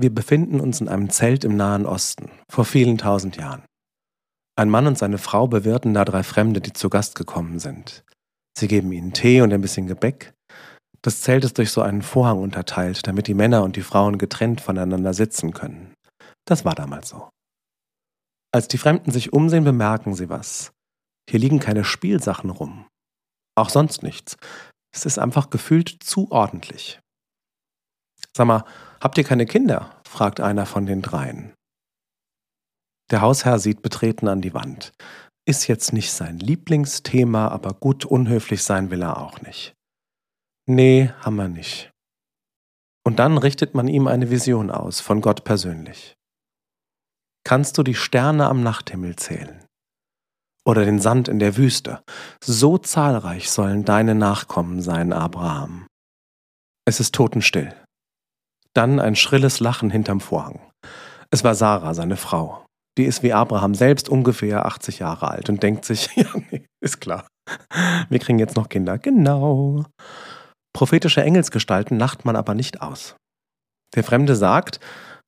Wir befinden uns in einem Zelt im Nahen Osten, vor vielen tausend Jahren. Ein Mann und seine Frau bewirten da drei Fremde, die zu Gast gekommen sind. Sie geben ihnen Tee und ein bisschen Gebäck. Das Zelt ist durch so einen Vorhang unterteilt, damit die Männer und die Frauen getrennt voneinander sitzen können. Das war damals so. Als die Fremden sich umsehen, bemerken sie was. Hier liegen keine Spielsachen rum. Auch sonst nichts. Es ist einfach gefühlt zu ordentlich. Sag mal, habt ihr keine Kinder? fragt einer von den dreien. Der Hausherr sieht betreten an die Wand. Ist jetzt nicht sein Lieblingsthema, aber gut unhöflich sein will er auch nicht. Nee, haben wir nicht. Und dann richtet man ihm eine Vision aus, von Gott persönlich. Kannst du die Sterne am Nachthimmel zählen? Oder den Sand in der Wüste? So zahlreich sollen deine Nachkommen sein, Abraham. Es ist totenstill. Dann ein schrilles Lachen hinterm Vorhang. Es war Sarah, seine Frau. Die ist wie Abraham selbst ungefähr 80 Jahre alt und denkt sich, ja, nee, ist klar. Wir kriegen jetzt noch Kinder. Genau. Prophetische Engelsgestalten lacht man aber nicht aus. Der Fremde sagt,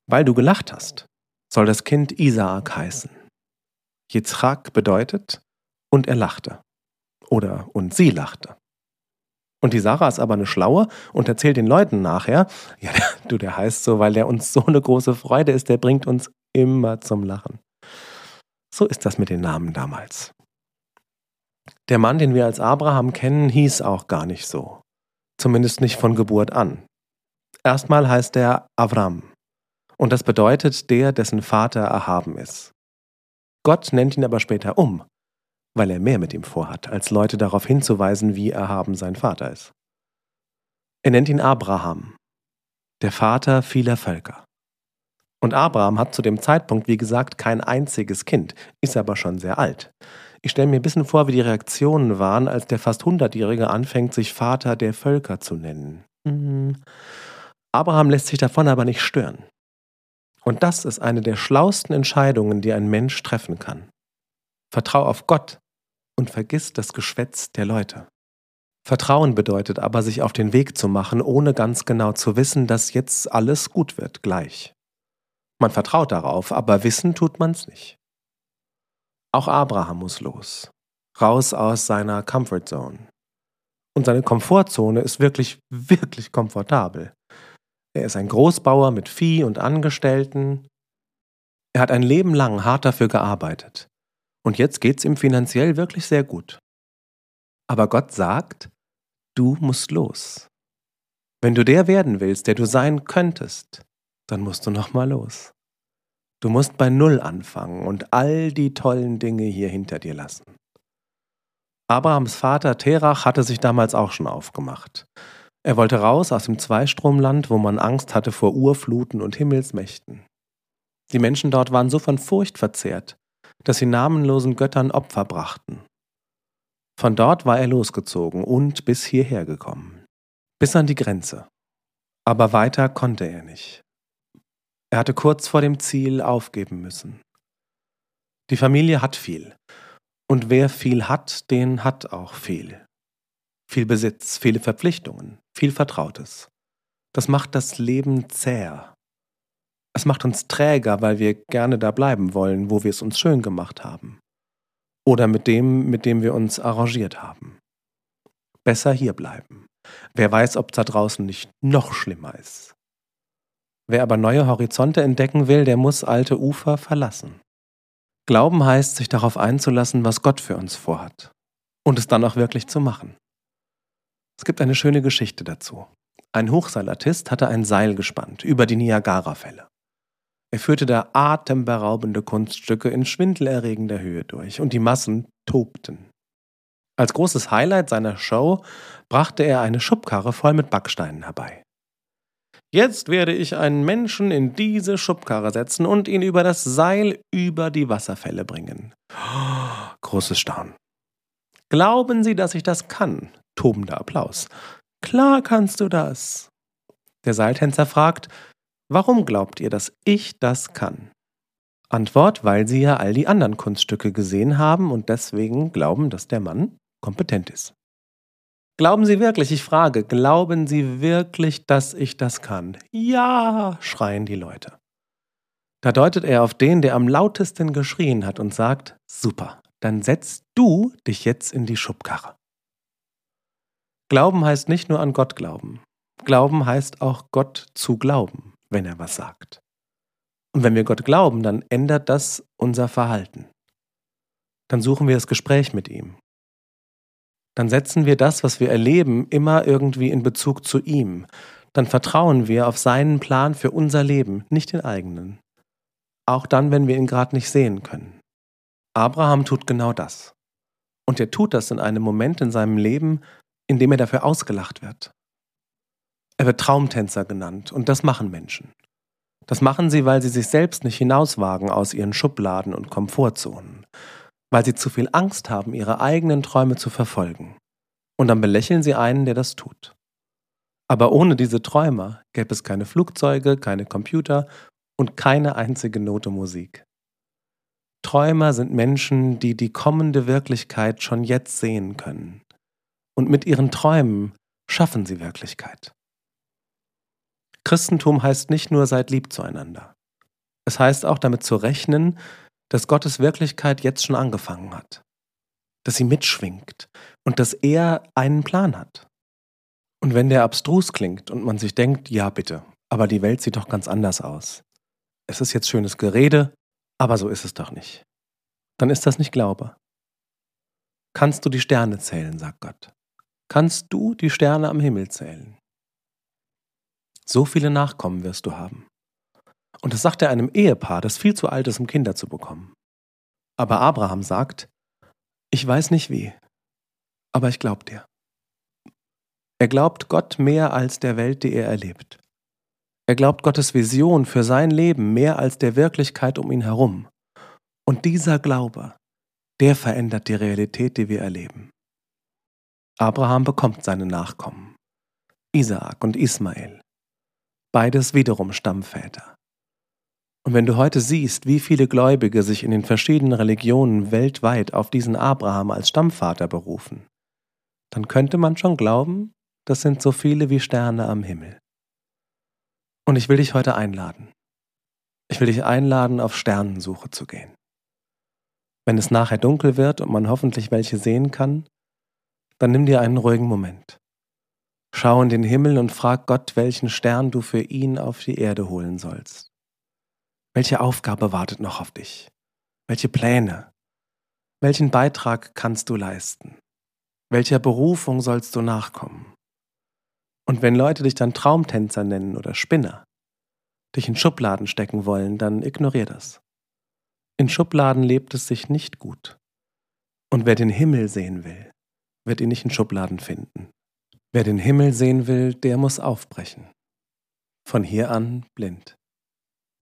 weil du gelacht hast, soll das Kind Isaak heißen. Yitzchak bedeutet, und er lachte. Oder und sie lachte. Und die Sarah ist aber eine Schlaue und erzählt den Leuten nachher, ja, du, der heißt so, weil der uns so eine große Freude ist, der bringt uns immer zum Lachen. So ist das mit den Namen damals. Der Mann, den wir als Abraham kennen, hieß auch gar nicht so. Zumindest nicht von Geburt an. Erstmal heißt er Avram. Und das bedeutet der, dessen Vater erhaben ist. Gott nennt ihn aber später um weil er mehr mit ihm vorhat, als Leute darauf hinzuweisen, wie erhaben sein Vater ist. Er nennt ihn Abraham, der Vater vieler Völker. Und Abraham hat zu dem Zeitpunkt, wie gesagt, kein einziges Kind, ist aber schon sehr alt. Ich stelle mir ein bisschen vor, wie die Reaktionen waren, als der fast Hundertjährige anfängt, sich Vater der Völker zu nennen. Mhm. Abraham lässt sich davon aber nicht stören. Und das ist eine der schlausten Entscheidungen, die ein Mensch treffen kann. Vertrau auf Gott und vergiss das Geschwätz der Leute. Vertrauen bedeutet aber, sich auf den Weg zu machen, ohne ganz genau zu wissen, dass jetzt alles gut wird, gleich. Man vertraut darauf, aber wissen tut man's nicht. Auch Abraham muss los, raus aus seiner Comfort Zone. Und seine Komfortzone ist wirklich, wirklich komfortabel. Er ist ein Großbauer mit Vieh und Angestellten. Er hat ein Leben lang hart dafür gearbeitet. Und jetzt geht's ihm finanziell wirklich sehr gut. Aber Gott sagt, du musst los. Wenn du der werden willst, der du sein könntest, dann musst du noch mal los. Du musst bei Null anfangen und all die tollen Dinge hier hinter dir lassen. Abrahams Vater Terach hatte sich damals auch schon aufgemacht. Er wollte raus aus dem Zweistromland, wo man Angst hatte vor Urfluten und Himmelsmächten. Die Menschen dort waren so von Furcht verzehrt, dass sie namenlosen Göttern Opfer brachten. Von dort war er losgezogen und bis hierher gekommen. Bis an die Grenze. Aber weiter konnte er nicht. Er hatte kurz vor dem Ziel aufgeben müssen. Die Familie hat viel. Und wer viel hat, den hat auch viel. Viel Besitz, viele Verpflichtungen, viel Vertrautes. Das macht das Leben zäher. Es macht uns träger, weil wir gerne da bleiben wollen, wo wir es uns schön gemacht haben. Oder mit dem, mit dem wir uns arrangiert haben. Besser hier bleiben. Wer weiß, ob es da draußen nicht noch schlimmer ist. Wer aber neue Horizonte entdecken will, der muss alte Ufer verlassen. Glauben heißt, sich darauf einzulassen, was Gott für uns vorhat. Und es dann auch wirklich zu machen. Es gibt eine schöne Geschichte dazu. Ein Hochseilartist hatte ein Seil gespannt über die Niagarafälle. Er führte da atemberaubende Kunststücke in schwindelerregender Höhe durch und die Massen tobten. Als großes Highlight seiner Show brachte er eine Schubkarre voll mit Backsteinen herbei. Jetzt werde ich einen Menschen in diese Schubkarre setzen und ihn über das Seil über die Wasserfälle bringen. großes Staunen. Glauben Sie, dass ich das kann? Tobender Applaus. Klar kannst du das. Der Seiltänzer fragt, Warum glaubt ihr, dass ich das kann? Antwort, weil sie ja all die anderen Kunststücke gesehen haben und deswegen glauben, dass der Mann kompetent ist. Glauben Sie wirklich, ich frage, glauben Sie wirklich, dass ich das kann? Ja, schreien die Leute. Da deutet er auf den, der am lautesten geschrien hat und sagt, super, dann setzt du dich jetzt in die Schubkarre. Glauben heißt nicht nur an Gott glauben. Glauben heißt auch Gott zu glauben, wenn er was sagt. Und wenn wir Gott glauben, dann ändert das unser Verhalten. Dann suchen wir das Gespräch mit ihm. Dann setzen wir das, was wir erleben, immer irgendwie in Bezug zu ihm. Dann vertrauen wir auf seinen Plan für unser Leben, nicht den eigenen. Auch dann, wenn wir ihn gerade nicht sehen können. Abraham tut genau das. Und er tut das in einem Moment in seinem Leben, in dem er dafür ausgelacht wird. Er wird Traumtänzer genannt und das machen Menschen. Das machen sie, weil sie sich selbst nicht hinauswagen aus ihren Schubladen und Komfortzonen, weil sie zu viel Angst haben, ihre eigenen Träume zu verfolgen. Und dann belächeln sie einen, der das tut. Aber ohne diese Träumer gäbe es keine Flugzeuge, keine Computer und keine einzige Note Musik. Träumer sind Menschen, die die kommende Wirklichkeit schon jetzt sehen können. Und mit ihren Träumen schaffen sie Wirklichkeit. Christentum heißt nicht nur seid lieb zueinander. Es heißt auch damit zu rechnen, dass Gottes Wirklichkeit jetzt schon angefangen hat. Dass sie mitschwingt und dass er einen Plan hat. Und wenn der abstrus klingt und man sich denkt, ja bitte, aber die Welt sieht doch ganz anders aus. Es ist jetzt schönes Gerede, aber so ist es doch nicht. Dann ist das nicht Glaube. Kannst du die Sterne zählen, sagt Gott. Kannst du die Sterne am Himmel zählen? So viele Nachkommen wirst du haben. Und das sagt er einem Ehepaar, das viel zu alt ist, um Kinder zu bekommen. Aber Abraham sagt, ich weiß nicht wie, aber ich glaub dir. Er glaubt Gott mehr als der Welt, die er erlebt. Er glaubt Gottes Vision für sein Leben mehr als der Wirklichkeit um ihn herum. Und dieser Glaube, der verändert die Realität, die wir erleben. Abraham bekommt seine Nachkommen, Isaak und Ismael, beides wiederum Stammväter. Und wenn du heute siehst, wie viele Gläubige sich in den verschiedenen Religionen weltweit auf diesen Abraham als Stammvater berufen, dann könnte man schon glauben, das sind so viele wie Sterne am Himmel. Und ich will dich heute einladen. Ich will dich einladen, auf Sternensuche zu gehen. Wenn es nachher dunkel wird und man hoffentlich welche sehen kann, dann nimm dir einen ruhigen Moment. Schau in den Himmel und frag Gott, welchen Stern du für ihn auf die Erde holen sollst. Welche Aufgabe wartet noch auf dich? Welche Pläne? Welchen Beitrag kannst du leisten? Welcher Berufung sollst du nachkommen? Und wenn Leute dich dann Traumtänzer nennen oder Spinner, dich in Schubladen stecken wollen, dann ignorier das. In Schubladen lebt es sich nicht gut. Und wer den Himmel sehen will, wird ihn nicht in Schubladen finden. Wer den Himmel sehen will, der muss aufbrechen. Von hier an blind.